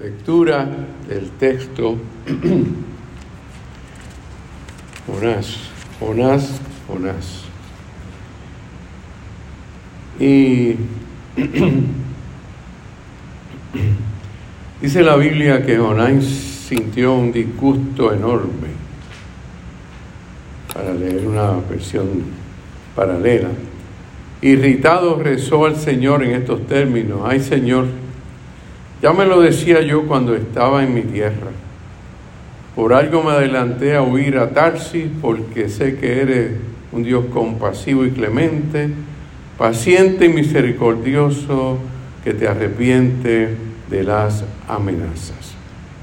Lectura del texto. Jonás, Jonás, Jonás. Y dice la Biblia que Jonás sintió un disgusto enorme, para leer una versión paralela. Irritado rezó al Señor en estos términos, ay Señor, ya me lo decía yo cuando estaba en mi tierra. Por algo me adelanté a huir a Tarsis, porque sé que eres un Dios compasivo y clemente, paciente y misericordioso, que te arrepiente de las amenazas.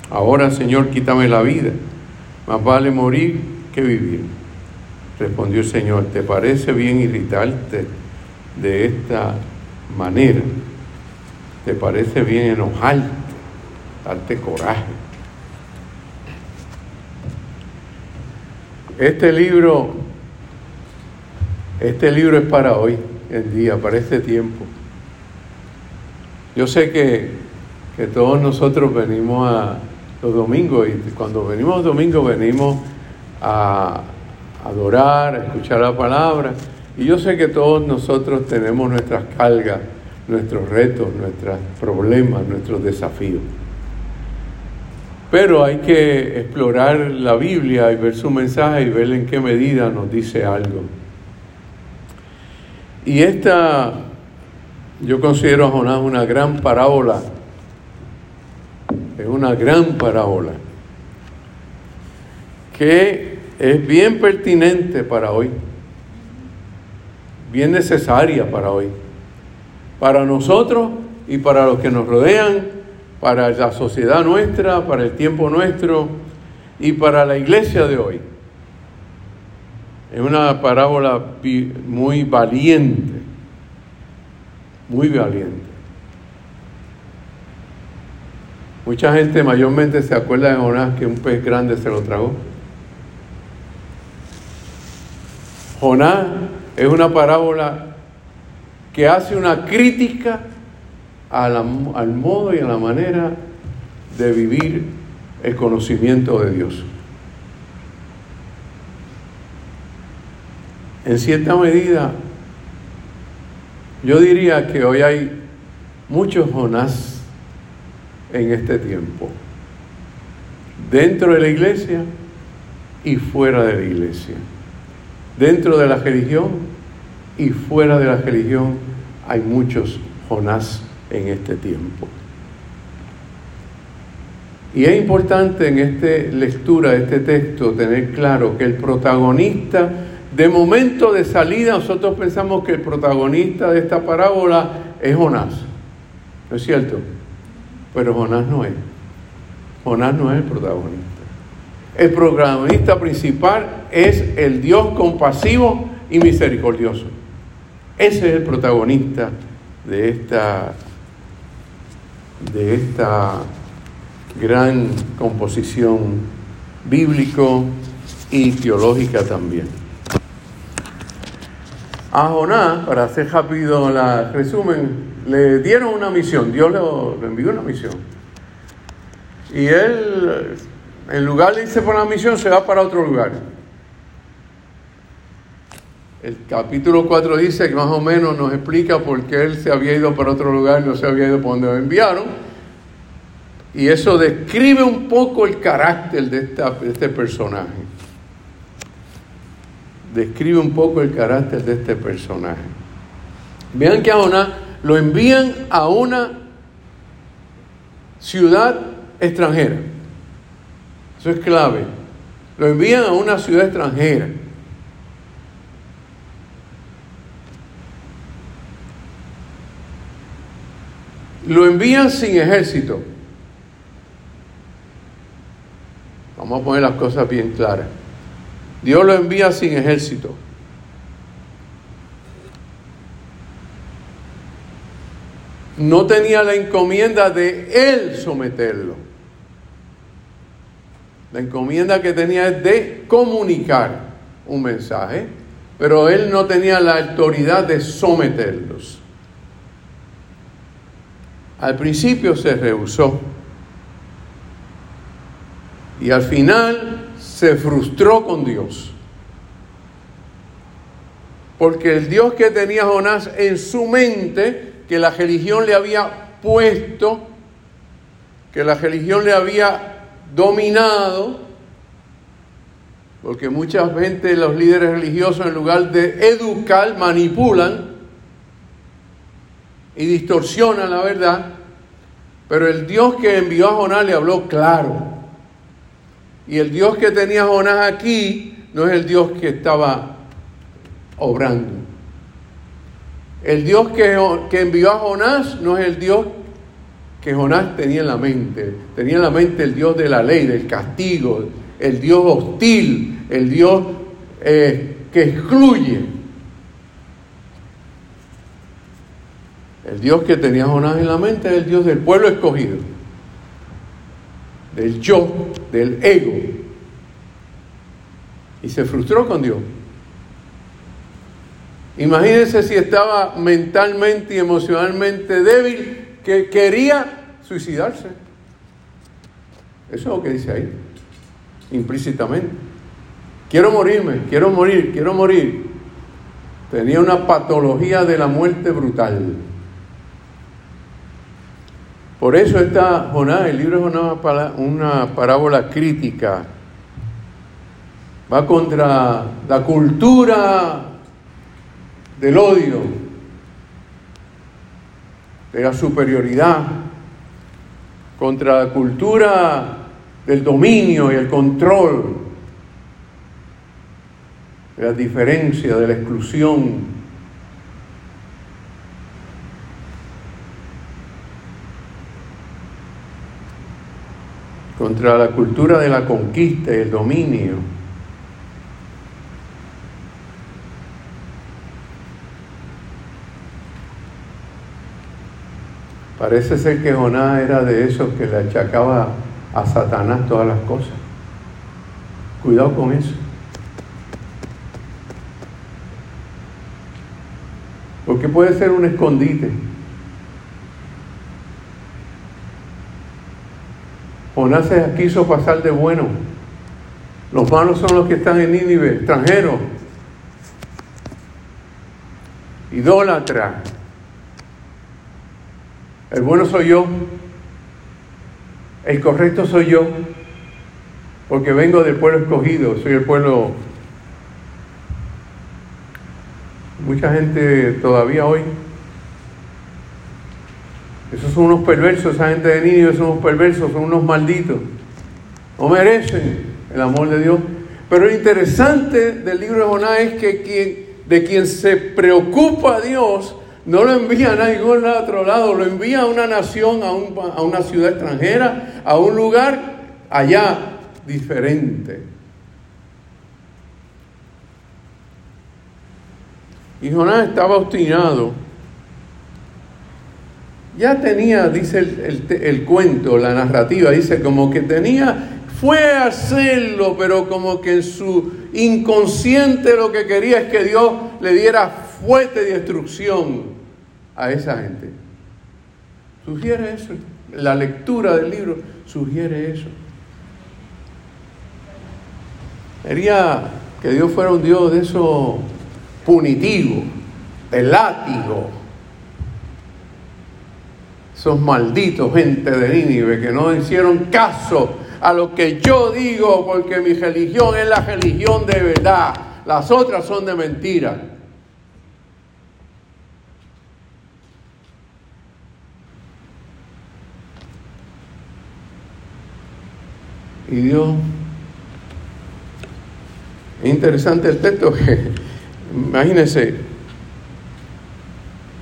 Ahora, Señor, quítame la vida, más vale morir que vivir. Respondió el Señor, ¿te parece bien irritarte de esta manera? ¿Te parece bien enojarte, darte coraje? Este libro, este libro es para hoy, el día, para este tiempo. Yo sé que, que todos nosotros venimos a los domingos y cuando venimos los domingos venimos a adorar, a escuchar la palabra. Y yo sé que todos nosotros tenemos nuestras cargas nuestros retos, nuestros problemas, nuestros desafíos. Pero hay que explorar la Biblia y ver su mensaje y ver en qué medida nos dice algo. Y esta, yo considero a Jonás una gran parábola. Es una gran parábola que es bien pertinente para hoy, bien necesaria para hoy para nosotros y para los que nos rodean, para la sociedad nuestra, para el tiempo nuestro y para la iglesia de hoy. Es una parábola muy valiente, muy valiente. Mucha gente mayormente se acuerda de Jonás que un pez grande se lo tragó. Jonás es una parábola que hace una crítica al modo y a la manera de vivir el conocimiento de Dios. En cierta medida, yo diría que hoy hay muchos Jonás en este tiempo, dentro de la iglesia y fuera de la iglesia, dentro de la religión y fuera de la religión hay muchos Jonás en este tiempo. Y es importante en esta lectura este texto tener claro que el protagonista, de momento de salida, nosotros pensamos que el protagonista de esta parábola es Jonás. ¿No es cierto? Pero Jonás no es. Jonás no es el protagonista. El protagonista principal es el Dios compasivo y misericordioso. Ese es el protagonista de esta, de esta gran composición bíblico y teológica también. A Jonás, para hacer rápido el resumen, le dieron una misión, Dios le, envió una misión. Y él, en lugar de irse por la misión, se va para otro lugar. El capítulo 4 dice que más o menos nos explica por qué él se había ido para otro lugar y no se había ido por donde lo enviaron. Y eso describe un poco el carácter de, de este personaje. Describe un poco el carácter de este personaje. Vean que a Jonás lo envían a una ciudad extranjera. Eso es clave. Lo envían a una ciudad extranjera. Lo envían sin ejército. Vamos a poner las cosas bien claras. Dios lo envía sin ejército. No tenía la encomienda de él someterlo. La encomienda que tenía es de comunicar un mensaje, pero él no tenía la autoridad de someterlos. Al principio se rehusó, Y al final se frustró con Dios. Porque el Dios que tenía Jonás en su mente, que la religión le había puesto, que la religión le había dominado, porque muchas veces los líderes religiosos en lugar de educar manipulan y distorsionan la verdad, pero el Dios que envió a Jonás le habló claro. Y el Dios que tenía Jonás aquí no es el Dios que estaba obrando. El Dios que, que, envió a Jonás no es el Dios que Jonás tenía en la mente. Tenía en la mente el Dios de la ley, del castigo, el Dios hostil, el Dios eh, que excluye. El Dios que tenía Jonás en la mente es el Dios del pueblo escogido, del yo, del ego. Y se frustró con Dios. Imagínense si estaba mentalmente y emocionalmente débil, que quería suicidarse. Eso es lo que dice ahí, implícitamente. Quiero morirme, quiero morir, quiero morir. Tenía una patología de la muerte brutal. Por eso está Jonás, el libro de Jonás una parábola crítica. Va contra la cultura del odio, de la superioridad, contra la cultura del dominio y el control, de la diferencia, de la exclusión. Contra la cultura de la conquista y el dominio. Parece ser que Jonás era de esos que le achacaba a Satanás todas las cosas. Cuidado con eso. Porque puede ser un escondite. Jonás quiso pasar de bueno. Los malos son los que están en Nínive, extranjeros, idólatra. El bueno soy yo, el correcto soy yo, porque vengo del pueblo escogido, soy el pueblo... Mucha gente todavía hoy esos son unos perversos, esa gente de Nínive son unos perversos, son unos malditos. No merecen el amor de Dios. Pero lo interesante del libro de Jonás es que de quien se preocupa Dios no lo envía a ningún otro lado, lo envía a una nación, a, a una ciudad extranjera, a un lugar allá diferente. Y Jonás estaba obstinado ya tenía, dice el, cuento, la narrativa, dice como que tenía, fue a hacerlo, pero como que en su inconsciente lo que quería es que Dios le diera fuerte destrucción a esa gente. Sugiere eso, la lectura del libro sugiere eso. Quería que Dios fuera un Dios de eso punitivo, de látigo esos malditos gente de Nínive que no hicieron caso a lo que yo digo porque mi religión es la religión de verdad, las otras son de mentira. Y Dios, es interesante el texto imagínense,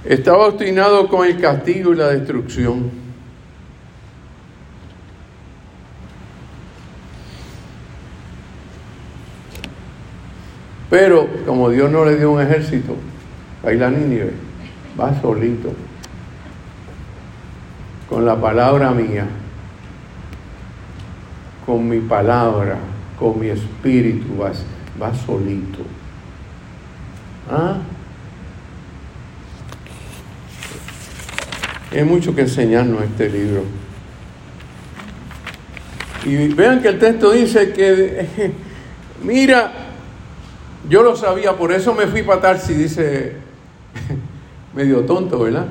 estaba obstinado con el castigo y la destrucción. Pero como Dios no le dio un ejército, ahí la Nínive va solito, con la palabra mía, con mi palabra, con mi espíritu, va, va solito. ¿Ah? Hay mucho que enseñarnos este libro. Y vean que el texto dice que, mira, yo lo sabía, por eso me fui para Tarsi, dice, medio tonto, ¿verdad?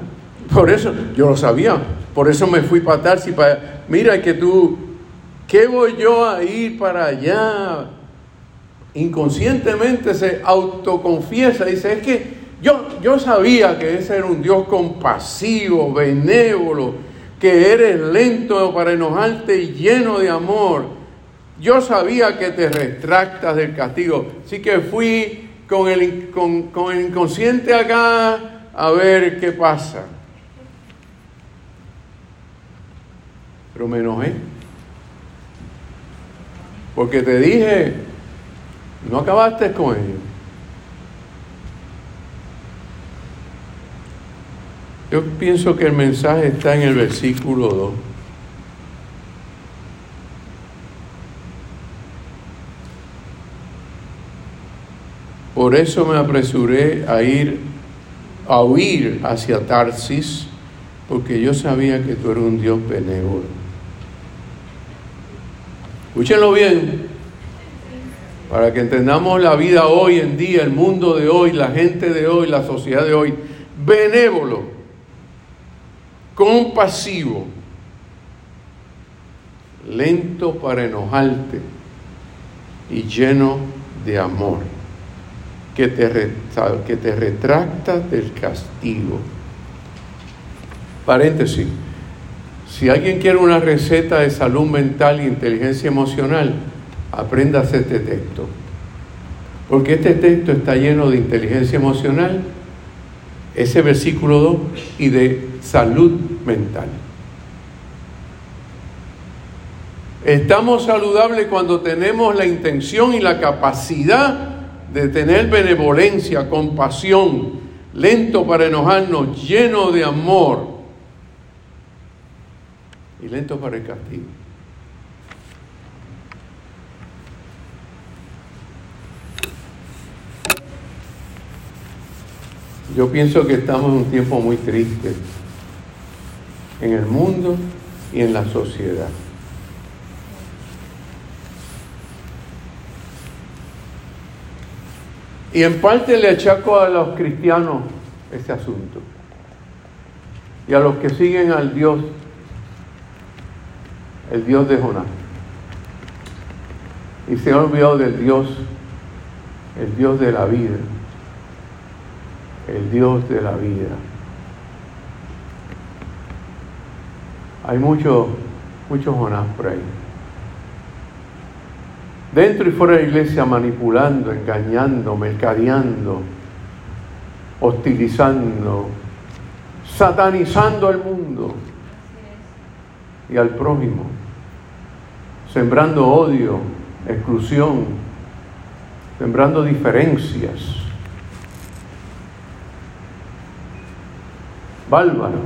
Por eso, yo lo sabía, por eso me fui para Tarsi, para, mira que tú, ¿qué voy yo a ir para allá? Inconscientemente se autoconfiesa, dice, es que yo, yo sabía que ese era un Dios compasivo, benévolo, que eres lento para enojarte y lleno de amor. Yo sabía que te retractas del castigo. Así que fui con el, con, con el inconsciente acá a ver qué pasa. Pero me enojé. Porque te dije, no acabaste con ellos. Yo pienso que el mensaje está en el versículo 2. Por eso me apresuré a ir, a huir hacia Tarsis, porque yo sabía que tú eres un Dios benévolo. Escúchenlo bien, para que entendamos la vida hoy en día, el mundo de hoy, la gente de hoy, la sociedad de hoy. Benévolo compasivo, lento para enojarte y lleno de amor, que te, que te retracta del castigo. Paréntesis, si alguien quiere una receta de salud mental e inteligencia emocional, apréndase este texto. Porque este texto está lleno de inteligencia emocional, ese versículo 2, y de salud mental. Estamos saludables cuando tenemos la intención y la capacidad de tener benevolencia, compasión, lento para enojarnos, lleno de amor y lento para el castigo. Yo pienso que estamos en un tiempo muy triste en el mundo y en la sociedad. Y en parte le achaco a los cristianos este asunto. Y a los que siguen al Dios, el Dios de Jonás. Y se han olvidado del Dios, el Dios de la vida. El Dios de la vida. Hay muchos mucho Jonás por ahí. Dentro y fuera de la iglesia manipulando, engañando, mercadeando, hostilizando, satanizando al mundo y al prójimo, sembrando odio, exclusión, sembrando diferencias. Bárbaro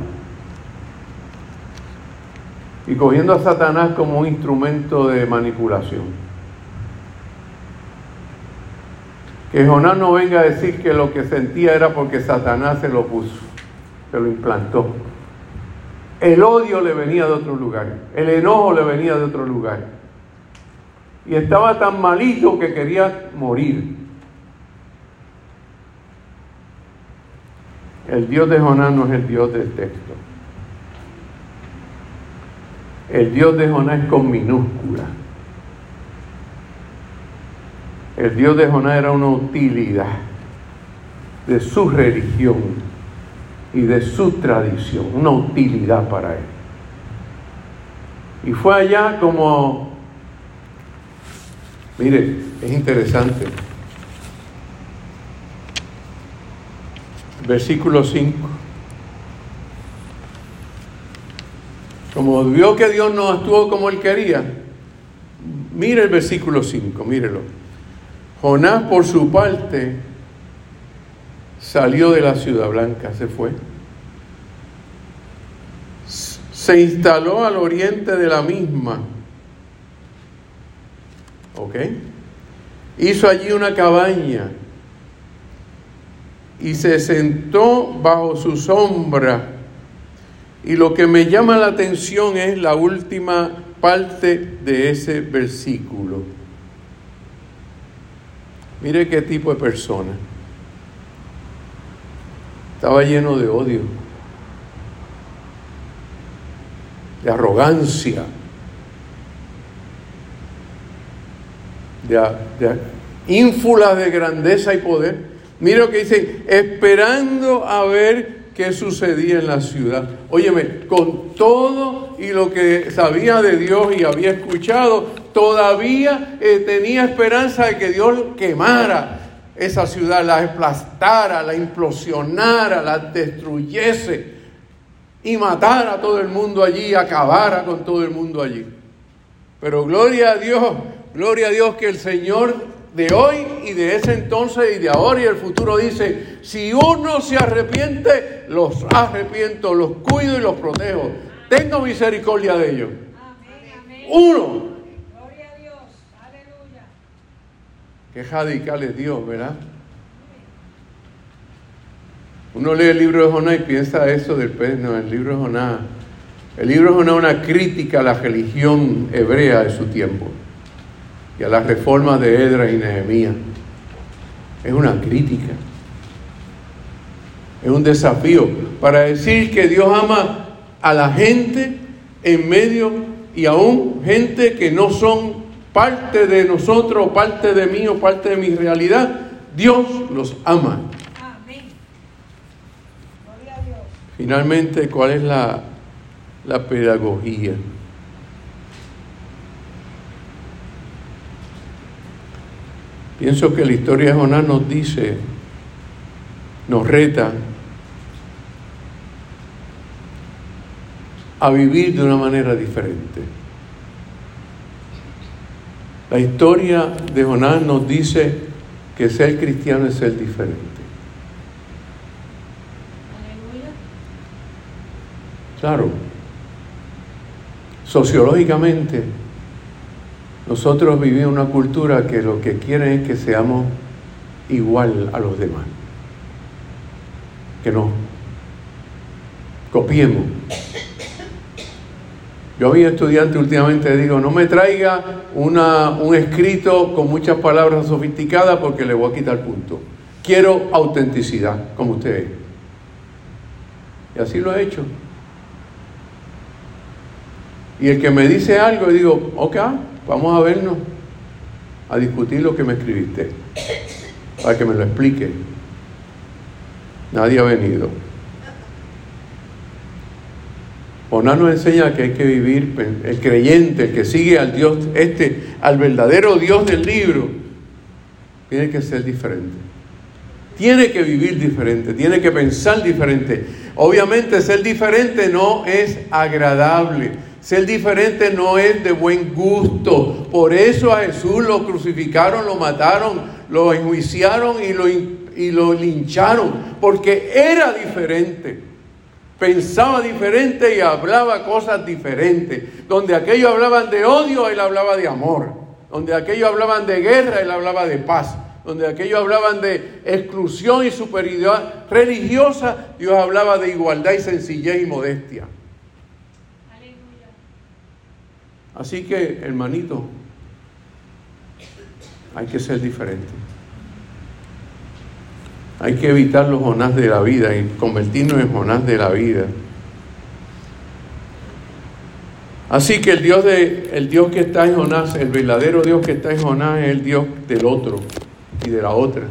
y cogiendo a Satanás como un instrumento de manipulación. Que Jonás no venga a decir que lo que sentía era porque Satanás se lo puso, se lo implantó. El odio le venía de otro lugar, el enojo le venía de otro lugar. Y estaba tan malito que quería morir. El Dios de Jonás no es el Dios del texto. El Dios de Jonás es con minúscula. El Dios de Jonás era una utilidad de su religión y de su tradición, una utilidad para él. Y fue allá como, mire, es interesante. Versículo 5. Como vio que Dios no actuó como él quería, mire el versículo 5, mírelo. Jonás por su parte salió de la ciudad blanca, se fue. Se instaló al oriente de la misma. ¿Ok? Hizo allí una cabaña y se sentó bajo su sombra Y lo que me llama la atención es la última parte de ese versículo. Mire qué tipo de persona. Estaba lleno de odio, de arrogancia, de, de ínfula de grandeza y poder. Mira lo que dice, esperando a ver qué sucedía en la ciudad. Óyeme, con todo y lo que sabía de Dios y había escuchado, todavía eh, tenía esperanza de que Dios quemara esa ciudad, la aplastara, la implosionara, la destruyese y matara a todo el mundo allí, acabara con todo el mundo allí. Pero gloria a Dios, gloria a Dios que el Señor de hoy y de ese entonces y de ahora y el futuro dice, si uno se arrepiente, los arrepiento, los cuido y los protejo. Tengo misericordia de ellos. Uno. Gloria a Dios. Aleluya. Qué radical es Dios, ¿verdad? Uno lee el libro de Jonás y piensa eso del pez, no, el libro de Jonás. El libro de Jonás es una crítica a la religión hebrea de su tiempo y a las reformas de Edra y Nehemías. Es una crítica. Es un desafío para decir que Dios ama a la gente en medio y aún gente que no son parte de nosotros, parte de mí o parte de mi realidad. Dios los ama. Amén. Finalmente, ¿cuál es la, la pedagogía? Pienso que la historia de Jonás nos dice, nos reta a vivir de una manera diferente. La historia de Jonás nos dice que ser cristiano es ser diferente. Claro, sociológicamente nosotros vivimos una cultura que lo que quiere es que seamos igual a los demás. Que nos copiemos. Yo a mi estudiante últimamente digo, no me traiga una, un escrito con muchas palabras sofisticadas porque le voy a quitar punto. Quiero autenticidad, como usted Y así lo he hecho. Y el que me dice algo, digo, ok, Vamos a vernos, a discutir lo que me escribiste, para que me lo explique. Nadie ha venido. Oná nos enseña que hay que vivir, el creyente, el que sigue al Dios, este, al verdadero Dios del libro, tiene que ser diferente. Tiene que vivir diferente, tiene que pensar diferente. Obviamente ser diferente no es agradable. Ser diferente no es de buen gusto. Por eso a Jesús lo crucificaron, lo mataron, lo enjuiciaron y lo, y lo lincharon. Porque era diferente. Pensaba diferente y hablaba cosas diferentes. Donde aquellos hablaban de odio, él hablaba de amor. Donde aquellos hablaban de guerra, él hablaba de paz. Donde aquellos hablaban de exclusión y superioridad religiosa, Dios hablaba de igualdad y sencillez y modestia. Así que, hermanito, hay que ser diferente. Hay que evitar los Jonás de la vida y convertirnos en Jonás de la vida. Así que el Dios, de, el Dios que está en Jonás, el verdadero Dios que está en Jonás es el Dios del otro y de la otra,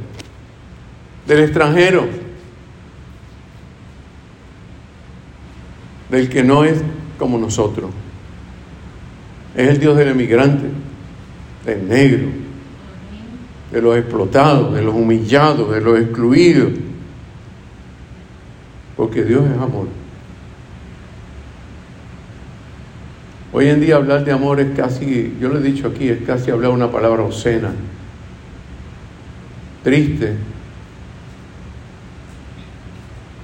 del extranjero, del que no es como nosotros. Es el Dios del emigrante, del negro, de los explotados, de los humillados, de los excluidos. Porque Dios es amor. Hoy en día hablar de amor es casi, yo lo he dicho aquí, es casi hablar una palabra obscena, triste.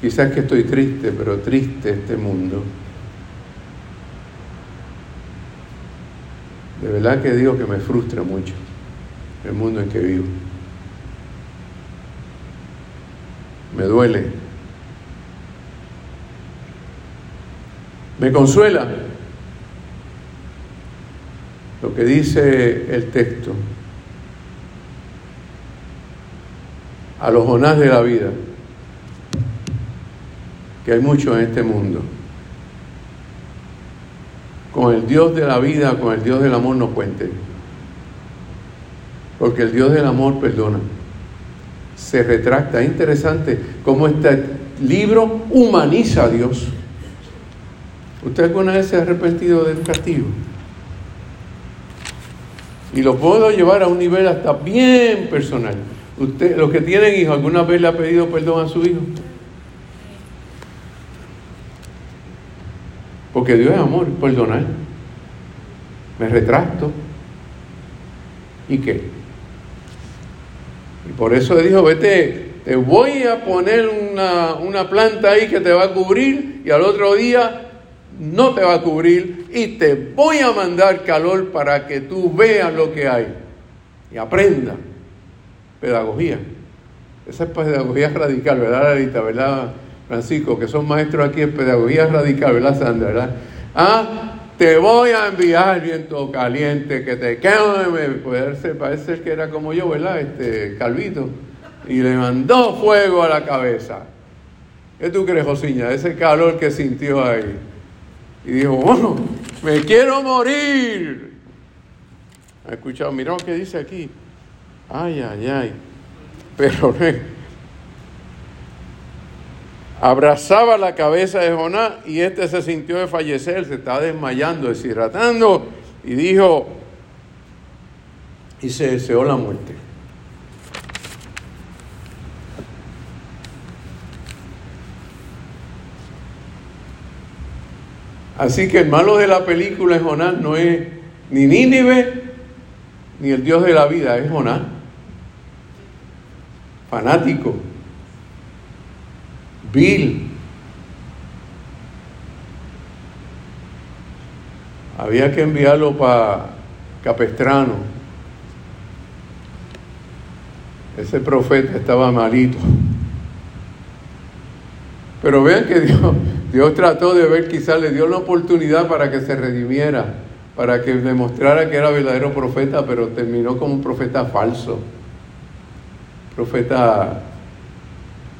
Quizás que estoy triste, pero triste este mundo. De verdad que digo que me frustra mucho el mundo en que vivo. Me duele. Me consuela lo que dice el texto. A los Jonás de la vida, que hay mucho en este mundo. Con el Dios de la vida, con el Dios del amor no cuente. Porque el Dios del amor perdona. Se retracta. Es interesante cómo este libro humaniza a Dios. ¿Usted alguna vez se ha arrepentido del castigo? Y lo puedo llevar a un nivel hasta bien personal. Usted, los que tienen hijos, ¿alguna vez le ha pedido perdón a su hijo? Porque Dios es amor, perdonar. Me retracto. ¿Y qué? Y por eso le dijo, vete, te voy a poner una, una planta ahí que te va a cubrir y al otro día no te va a cubrir y te voy a mandar calor para que tú veas lo que hay y aprenda. Pedagogía. Esa es pedagogía radical, ¿verdad, Larita? ¿Verdad, Francisco? Que son maestros aquí en pedagogía radical, ¿verdad, Sandra? ¿verdad? Ah, te voy a enviar viento caliente, que te queme. Puede ser, parece que era como yo, ¿verdad? Este, Calvito. Y le mandó fuego a la cabeza. ¿Qué tú crees, Josiña? Ese calor que sintió ahí. Y dijo, bueno, me quiero morir. ¿Ha escuchado? Mira lo que dice aquí. Ay, ay, ay. Pero abrazaba la cabeza de Jonás y este se sintió de fallecer, se estaba desmayando, deshidratando y dijo, y se deseó la muerte. Así que el malo de la película es Jonás, no es ni Nínive ni el Dios de la vida, es Jonás. Fanático, vil. Había que enviarlo para Capestrano. Ese profeta estaba malito. Pero vean que Dios, Dios trató de ver, quizás le dio la oportunidad para que se redimiera, para que demostrara que era verdadero profeta, pero terminó como un profeta falso. Profeta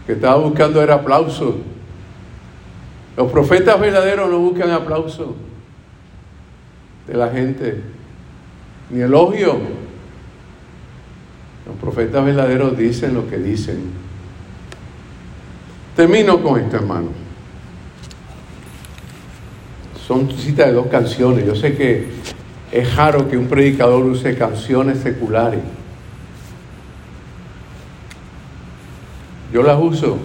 que estaba buscando era aplauso. Los profetas verdaderos no buscan aplauso de la gente, ni elogio. Los profetas verdaderos dicen lo que dicen. Termino con esto, hermano. Son citas de dos canciones. Yo sé que es raro que un predicador use canciones seculares. Yo las uso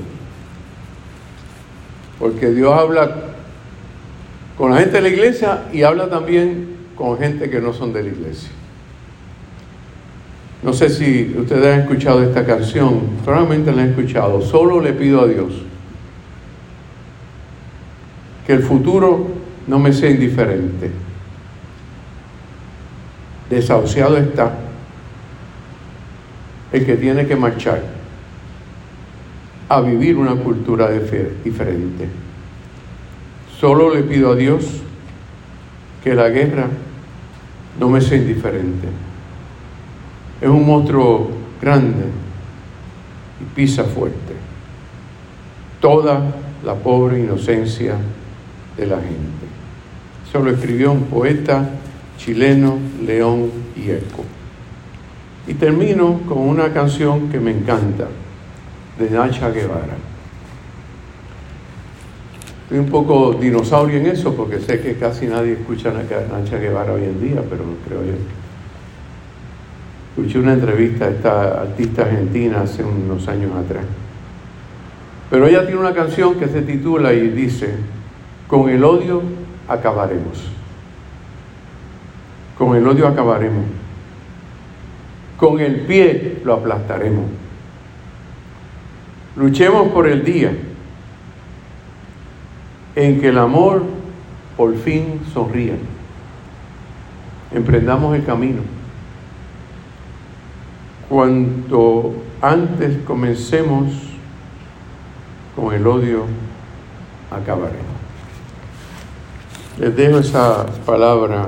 porque Dios habla con la gente de la iglesia y habla también con gente que no son de la iglesia. No sé si ustedes han escuchado esta canción, probablemente la han escuchado. Solo le pido a Dios que el futuro no me sea indiferente. Desahuciado está el que tiene que marchar a vivir una cultura diferente. Solo le pido a Dios que la guerra no me sea indiferente. Es un monstruo grande y pisa fuerte. Toda la pobre inocencia de la gente. Eso lo escribió un poeta chileno, León y Eco. Y termino con una canción que me encanta, de Nacha Guevara. Estoy un poco dinosaurio en eso porque sé que casi nadie escucha a Nacha Guevara hoy en día, pero creo yo. Escuché una entrevista a esta artista argentina hace unos años atrás. Pero ella tiene una canción que se titula y dice, con el odio acabaremos. Con el odio acabaremos. Con el pie lo aplastaremos. Luchemos por el día en que el amor por fin sonría. Emprendamos el camino. Cuanto antes comencemos con el odio, acabaremos. Les dejo esa palabra